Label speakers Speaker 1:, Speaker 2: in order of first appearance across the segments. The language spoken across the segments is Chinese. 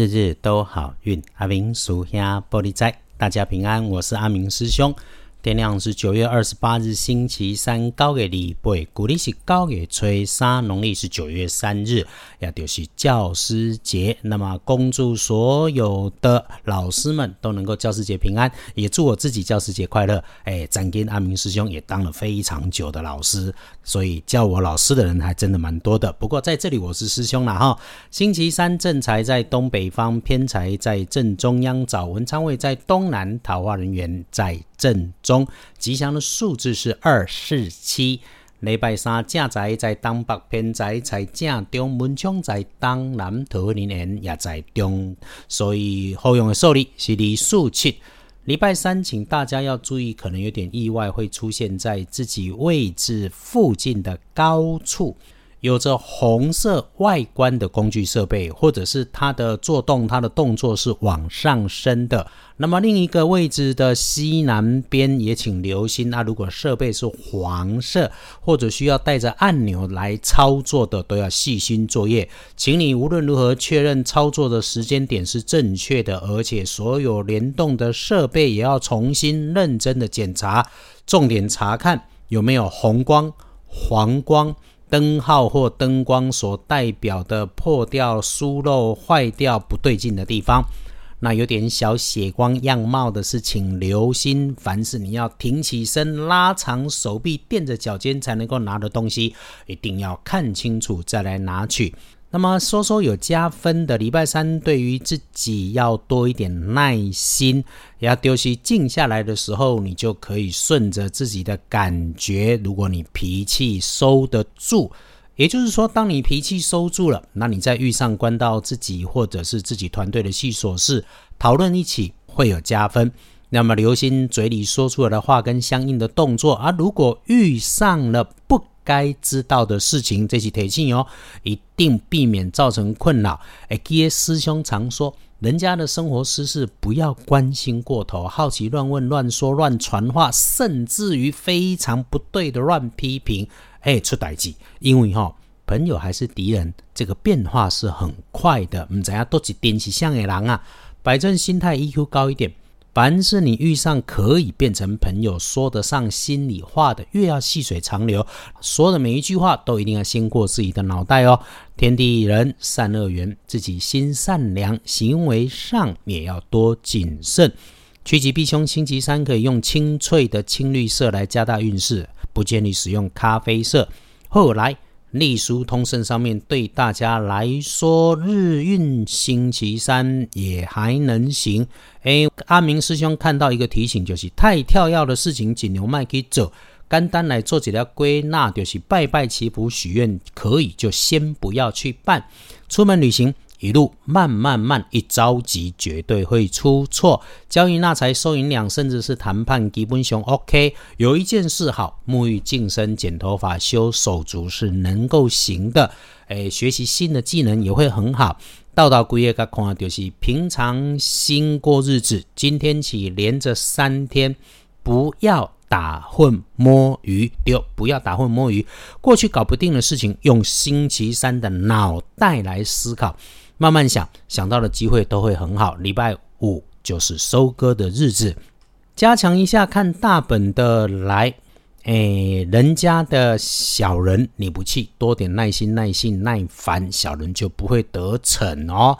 Speaker 1: 日日都好运，阿明属下玻璃仔，大家平安，我是阿明师兄。天亮是九月二十八日，星期三，高给礼拜，古历是高月初三，农历是九月三日，也就是教师节。那么，恭祝所有的老师们都能够教师节平安，也祝我自己教师节快乐。哎，展跟阿明师兄也当了非常久的老师，所以叫我老师的人还真的蛮多的。不过在这里我是师兄了哈。星期三正财在东北方，偏财在正中央，早文昌位在东南，桃花人员在。正中吉祥的数字是二四七。礼拜三正在在东北偏在在正中，门窗在东南，桃花人也在中，所以好用的数字是二四七。礼拜三，请大家要注意，可能有点意外会出现在自己位置附近的高处。有着红色外观的工具设备，或者是它的做动，它的动作是往上升的。那么另一个位置的西南边也请留心啊，如果设备是黄色，或者需要带着按钮来操作的，都要细心作业。请你无论如何确认操作的时间点是正确的，而且所有联动的设备也要重新认真的检查，重点查看有没有红光、黄光。灯号或灯光所代表的破掉、疏漏、坏掉、不对劲的地方，那有点小血光样貌的是，请留心。凡是你要挺起身、拉长手臂、垫着脚尖才能够拿的东西，一定要看清楚再来拿取。那么说说有加分的礼拜三，对于自己要多一点耐心，要丢弃静下来的时候，你就可以顺着自己的感觉。如果你脾气收得住，也就是说，当你脾气收住了，那你在遇上关到自己或者是自己团队的细琐事，讨论一起会有加分。那么留心嘴里说出来的话跟相应的动作，而如果遇上了不。该知道的事情，这些提醒哦，一定避免造成困扰。哎，这师兄常说，人家的生活私事不要关心过头，好奇乱问、乱说、乱传话，甚至于非常不对的乱批评，哎，出代志。因为哈，朋友还是敌人，这个变化是很快的。唔知啊，多几点起像个人啊，摆正心态，EQ 高一点。凡是你遇上可以变成朋友、说得上心里话的，越要细水长流，说的每一句话都一定要先过自己的脑袋哦。天地人善恶缘，自己心善良，行为上也要多谨慎。趋吉避凶，星期三可以用清脆的青绿色来加大运势，不建议使用咖啡色。后来。隶书通胜上面对大家来说，日运星期三也还能行。哎，阿明师兄看到一个提醒，就是太跳跃的事情，尽量卖给走。简单来做几条归纳，就是拜拜祈福许愿，可以就先不要去办。出门旅行。一路慢慢慢，一着急绝对会出错。交易纳财收银两，甚至是谈判基本上 OK。有一件事好，沐浴净身、剪头发、修手足是能够行的。诶，学习新的技能也会很好。到到古月个看就是平常心过日子。今天起连着三天，不要打混摸鱼，丢不要打混摸鱼。过去搞不定的事情，用星期三的脑袋来思考。慢慢想，想到的机会都会很好。礼拜五就是收割的日子，加强一下看大本的来。哎，人家的小人你不气，多点耐心、耐性、耐烦，小人就不会得逞哦。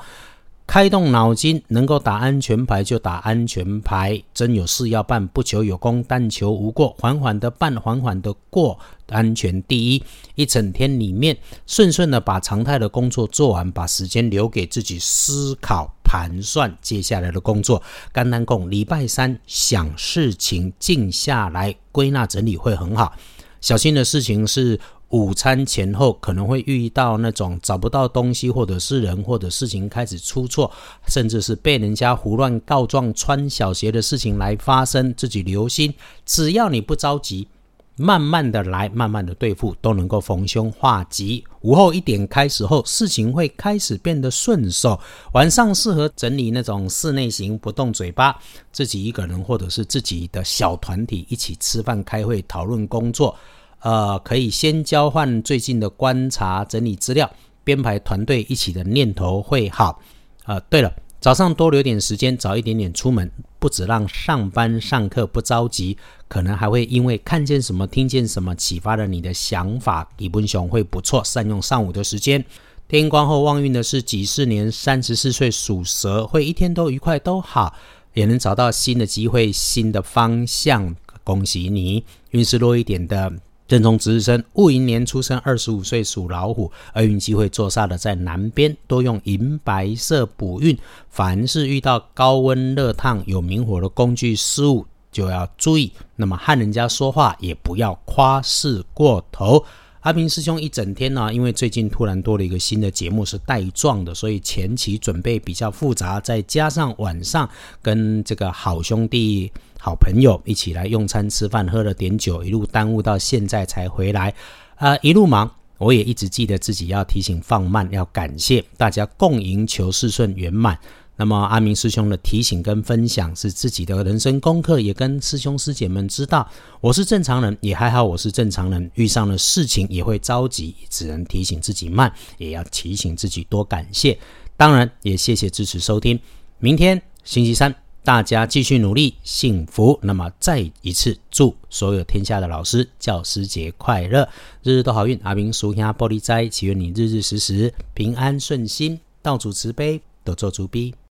Speaker 1: 开动脑筋，能够打安全牌就打安全牌。真有事要办，不求有功，但求无过。缓缓的办，缓缓的过，安全第一。一整天里面，顺顺的把常态的工作做完，把时间留给自己思考、盘算接下来的工作。甘南贡礼拜三想事情，静下来归纳整理会很好。小心的事情是。午餐前后可能会遇到那种找不到东西，或者是人或者事情开始出错，甚至是被人家胡乱告状、穿小鞋的事情来发生。自己留心，只要你不着急，慢慢的来，慢慢的对付，都能够逢凶化吉。午后一点开始后，事情会开始变得顺手。晚上适合整理那种室内型，不动嘴巴，自己一个人或者是自己的小团体一起吃饭、开会、讨论工作。呃，可以先交换最近的观察，整理资料，编排团队一起的念头会好。啊，对了，早上多留点时间，早一点点出门，不止让上班上课不着急，可能还会因为看见什么、听见什么，启发了你的想法。李文雄会不错，善用上午的时间。天光后旺运的是己巳年三十四岁属蛇，会一天都愉快都好，也能找到新的机会、新的方向。恭喜你，运势弱一点的。正冲值日生，戊寅年出生，二十五岁属老虎，厄运机会坐煞的在南边，多用银白色补运。凡是遇到高温热烫、有明火的工具事物，就要注意。那么和人家说话也不要夸饰过头。阿平师兄一整天呢，因为最近突然多了一个新的节目是带状的，所以前期准备比较复杂，再加上晚上跟这个好兄弟、好朋友一起来用餐吃饭，喝了点酒，一路耽误到现在才回来，啊，一路忙，我也一直记得自己要提醒放慢，要感谢大家共赢，求事顺圆满。那么阿明师兄的提醒跟分享是自己的人生功课，也跟师兄师姐们知道，我是正常人，也还好，我是正常人，遇上了事情也会着急，只能提醒自己慢，也要提醒自己多感谢。当然也谢谢支持收听。明天星期三，大家继续努力，幸福。那么再一次祝所有天下的老师教师节快乐，日日都好运。阿明叔兄玻璃斋，祈愿你日日时时平安顺心，道主慈悲，多做主逼。